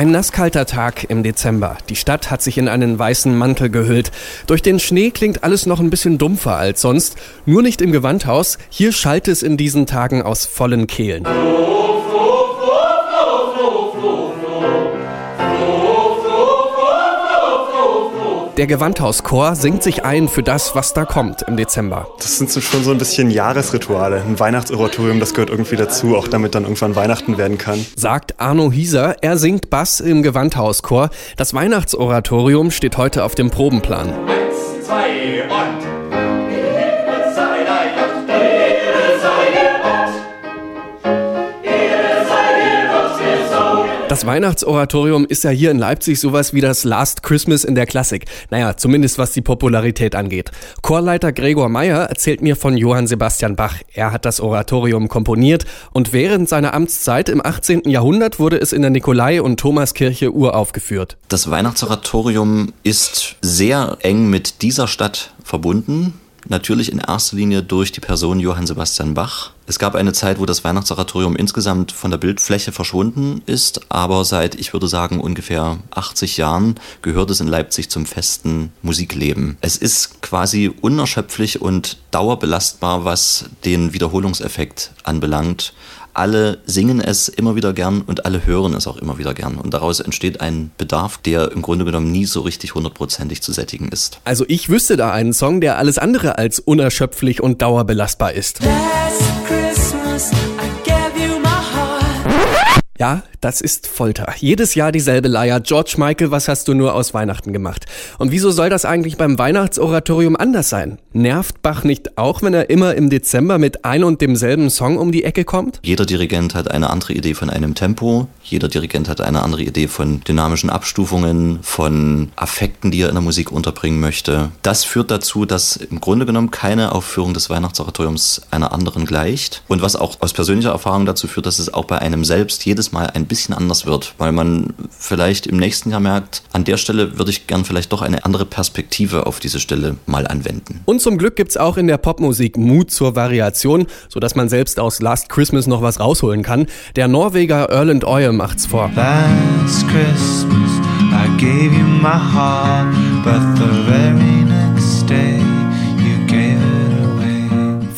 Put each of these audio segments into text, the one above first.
Ein nasskalter Tag im Dezember. Die Stadt hat sich in einen weißen Mantel gehüllt. Durch den Schnee klingt alles noch ein bisschen dumpfer als sonst. Nur nicht im Gewandhaus. Hier schallt es in diesen Tagen aus vollen Kehlen. Der Gewandhauschor singt sich ein für das, was da kommt im Dezember. Das sind so schon so ein bisschen Jahresrituale. Ein Weihnachtsoratorium, das gehört irgendwie dazu, auch damit dann irgendwann Weihnachten werden kann. Sagt Arno Hieser, er singt Bass im Gewandhauschor. Das Weihnachtsoratorium steht heute auf dem Probenplan. Eins, zwei und Das Weihnachtsoratorium ist ja hier in Leipzig sowas wie das Last Christmas in der Klassik. Naja, zumindest was die Popularität angeht. Chorleiter Gregor Meyer erzählt mir von Johann Sebastian Bach. Er hat das Oratorium komponiert und während seiner Amtszeit im 18. Jahrhundert wurde es in der Nikolai- und Thomaskirche uraufgeführt. Das Weihnachtsoratorium ist sehr eng mit dieser Stadt verbunden. Natürlich in erster Linie durch die Person Johann Sebastian Bach. Es gab eine Zeit, wo das Weihnachtsoratorium insgesamt von der Bildfläche verschwunden ist, aber seit, ich würde sagen, ungefähr 80 Jahren gehört es in Leipzig zum festen Musikleben. Es ist quasi unerschöpflich und dauerbelastbar, was den Wiederholungseffekt anbelangt alle singen es immer wieder gern und alle hören es auch immer wieder gern. Und daraus entsteht ein Bedarf, der im Grunde genommen nie so richtig hundertprozentig zu sättigen ist. Also ich wüsste da einen Song, der alles andere als unerschöpflich und dauerbelastbar ist. us. Ja, das ist Folter. Jedes Jahr dieselbe Leier. George Michael, was hast du nur aus Weihnachten gemacht? Und wieso soll das eigentlich beim Weihnachtsoratorium anders sein? Nervt Bach nicht auch, wenn er immer im Dezember mit ein und demselben Song um die Ecke kommt? Jeder Dirigent hat eine andere Idee von einem Tempo. Jeder Dirigent hat eine andere Idee von dynamischen Abstufungen, von Affekten, die er in der Musik unterbringen möchte. Das führt dazu, dass im Grunde genommen keine Aufführung des Weihnachtsoratoriums einer anderen gleicht. Und was auch aus persönlicher Erfahrung dazu führt, dass es auch bei einem selbst jedes Mal ein bisschen anders wird, weil man vielleicht im nächsten Jahr merkt, an der Stelle würde ich gern vielleicht doch eine andere Perspektive auf diese Stelle mal anwenden. Und zum Glück gibt's auch in der Popmusik Mut zur Variation, sodass man selbst aus Last Christmas noch was rausholen kann. Der Norweger Erland Oye macht's vor. Last Christmas I gave you my heart, but the very next day.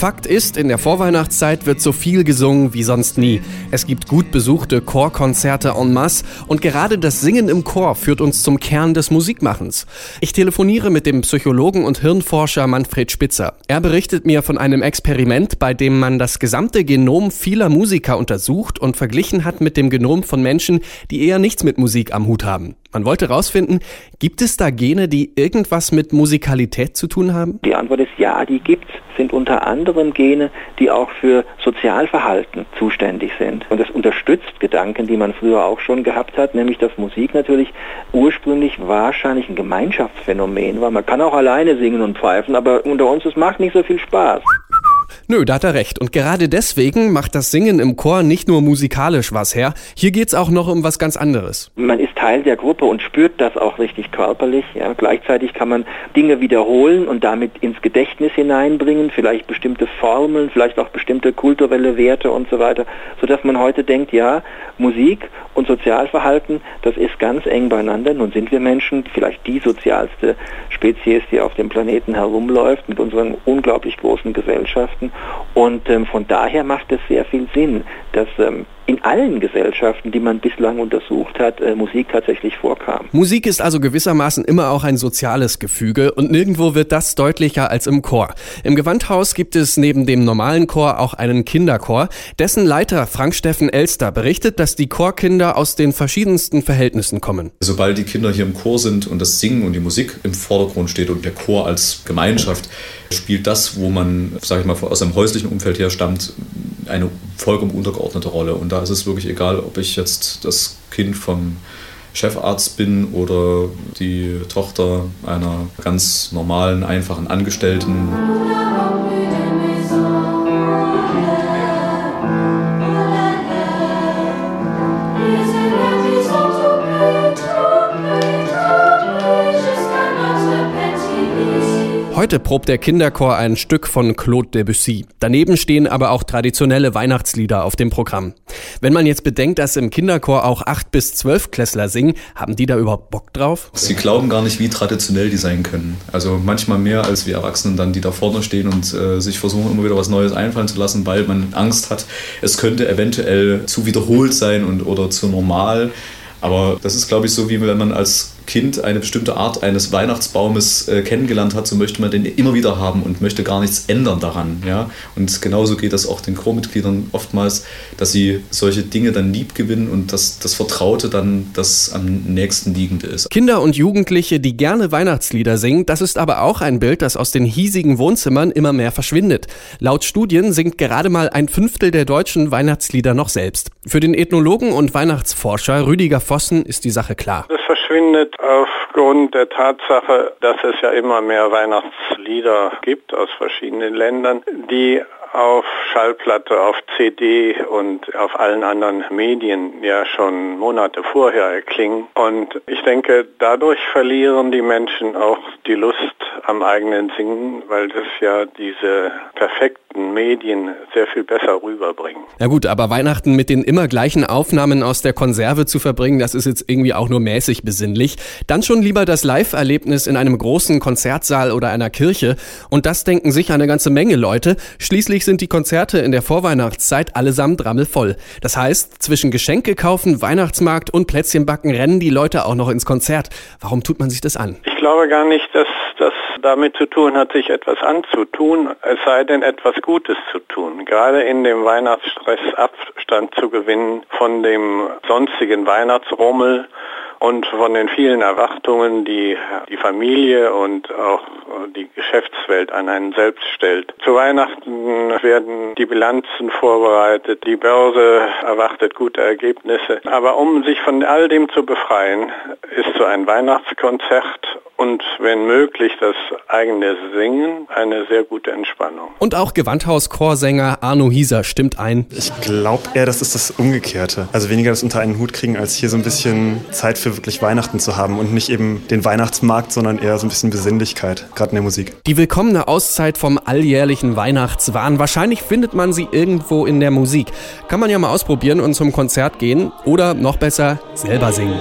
Fakt ist, in der Vorweihnachtszeit wird so viel gesungen wie sonst nie. Es gibt gut besuchte Chorkonzerte en masse und gerade das Singen im Chor führt uns zum Kern des Musikmachens. Ich telefoniere mit dem Psychologen und Hirnforscher Manfred Spitzer. Er berichtet mir von einem Experiment, bei dem man das gesamte Genom vieler Musiker untersucht und verglichen hat mit dem Genom von Menschen, die eher nichts mit Musik am Hut haben. Man wollte herausfinden, gibt es da Gene, die irgendwas mit Musikalität zu tun haben? Die Antwort ist ja, die gibt's. Sind unter anderem Gene, die auch für Sozialverhalten zuständig sind. Und das unterstützt Gedanken, die man früher auch schon gehabt hat, nämlich dass Musik natürlich ursprünglich wahrscheinlich ein Gemeinschaftsphänomen war. Man kann auch alleine singen und pfeifen, aber unter uns, es macht nicht so viel Spaß. Nö, da hat er recht. Und gerade deswegen macht das Singen im Chor nicht nur musikalisch was her. Hier geht's auch noch um was ganz anderes. Man ist Teil der Gruppe und spürt das auch richtig körperlich. Ja. Gleichzeitig kann man Dinge wiederholen und damit ins Gedächtnis hineinbringen, vielleicht bestimmte Formeln, vielleicht auch bestimmte kulturelle Werte und so weiter, sodass man heute denkt, ja, Musik und Sozialverhalten, das ist ganz eng beieinander. Nun sind wir Menschen vielleicht die sozialste Spezies, die auf dem Planeten herumläuft, mit unseren unglaublich großen Gesellschaften. Und ähm, von daher macht es sehr viel Sinn, dass ähm, in allen Gesellschaften, die man bislang untersucht hat, äh, Musik tatsächlich vorkam. Musik ist also gewissermaßen immer auch ein soziales Gefüge und nirgendwo wird das deutlicher als im Chor. Im Gewandhaus gibt es neben dem normalen Chor auch einen Kinderchor. Dessen Leiter Frank Steffen Elster berichtet, dass die Chorkinder aus den verschiedensten Verhältnissen kommen. Sobald die Kinder hier im Chor sind und das Singen und die Musik im Vordergrund steht und der Chor als Gemeinschaft, spielt das, wo man, sage ich mal, aus einem häuslichen Umfeld her stammt, eine vollkommen untergeordnete Rolle. Und da ist es wirklich egal, ob ich jetzt das Kind vom Chefarzt bin oder die Tochter einer ganz normalen, einfachen Angestellten. Heute probt der Kinderchor ein Stück von Claude Debussy. Daneben stehen aber auch traditionelle Weihnachtslieder auf dem Programm. Wenn man jetzt bedenkt, dass im Kinderchor auch acht bis zwölf Klässler singen, haben die da überhaupt Bock drauf? Sie glauben gar nicht, wie traditionell die sein können. Also manchmal mehr als wir Erwachsenen dann, die da vorne stehen und äh, sich versuchen, immer wieder was Neues einfallen zu lassen, weil man Angst hat, es könnte eventuell zu wiederholt sein und oder zu normal. Aber das ist, glaube ich, so, wie wenn man als Kind eine bestimmte Art eines Weihnachtsbaumes äh, kennengelernt hat, so möchte man den immer wieder haben und möchte gar nichts ändern daran. Ja? Und genauso geht das auch den Chormitgliedern oftmals, dass sie solche Dinge dann lieb gewinnen und dass das Vertraute dann das am nächsten liegende ist. Kinder und Jugendliche, die gerne Weihnachtslieder singen, das ist aber auch ein Bild, das aus den hiesigen Wohnzimmern immer mehr verschwindet. Laut Studien singt gerade mal ein Fünftel der deutschen Weihnachtslieder noch selbst. Für den Ethnologen und Weihnachtsforscher Rüdiger Vossen ist die Sache klar. Das verschwindet aufgrund der Tatsache, dass es ja immer mehr Weihnachtslieder gibt aus verschiedenen Ländern, die auf Schallplatte, auf CD und auf allen anderen Medien ja schon Monate vorher erklingen. Und ich denke, dadurch verlieren die Menschen auch die Lust am eigenen Singen, weil das ja diese perfekten Medien sehr viel besser rüberbringen. Ja gut, aber Weihnachten mit den immer gleichen Aufnahmen aus der Konserve zu verbringen, das ist jetzt irgendwie auch nur mäßig besinnlich. Dann schon lieber das Live-Erlebnis in einem großen Konzertsaal oder einer Kirche. Und das denken sich eine ganze Menge Leute. Schließlich sind die Konzerte in der Vorweihnachtszeit allesamt rammelvoll. Das heißt, zwischen Geschenke kaufen, Weihnachtsmarkt und Plätzchenbacken rennen die Leute auch noch ins Konzert. Warum tut man sich das an? Ich glaube gar nicht, dass das damit zu tun hat, sich etwas anzutun, es sei denn etwas Gutes zu tun. Gerade in dem Weihnachtsstress Abstand zu gewinnen von dem sonstigen Weihnachtsrummel und von den vielen Erwartungen, die die Familie und auch die Geschäftswelt an einen selbst stellt. Zu Weihnachten werden die Bilanzen vorbereitet, die Börse erwartet gute Ergebnisse. Aber um sich von all dem zu befreien, ist so ein Weihnachtskonzert und wenn möglich das eigene Singen eine sehr gute Entspannung. Und auch Gewandhaus-Chorsänger Arno Hieser stimmt ein. Ich glaube eher, das ist das Umgekehrte. Also weniger das unter einen Hut kriegen, als hier so ein bisschen Zeit für wirklich Weihnachten zu haben und nicht eben den Weihnachtsmarkt, sondern eher so ein bisschen Besinnlichkeit, gerade in der Musik. Die willkommene Auszeit vom alljährlichen Weihnachtswahn. Wahrscheinlich findet man sie irgendwo in der Musik. Kann man ja mal ausprobieren und zum Konzert gehen oder noch besser selber singen.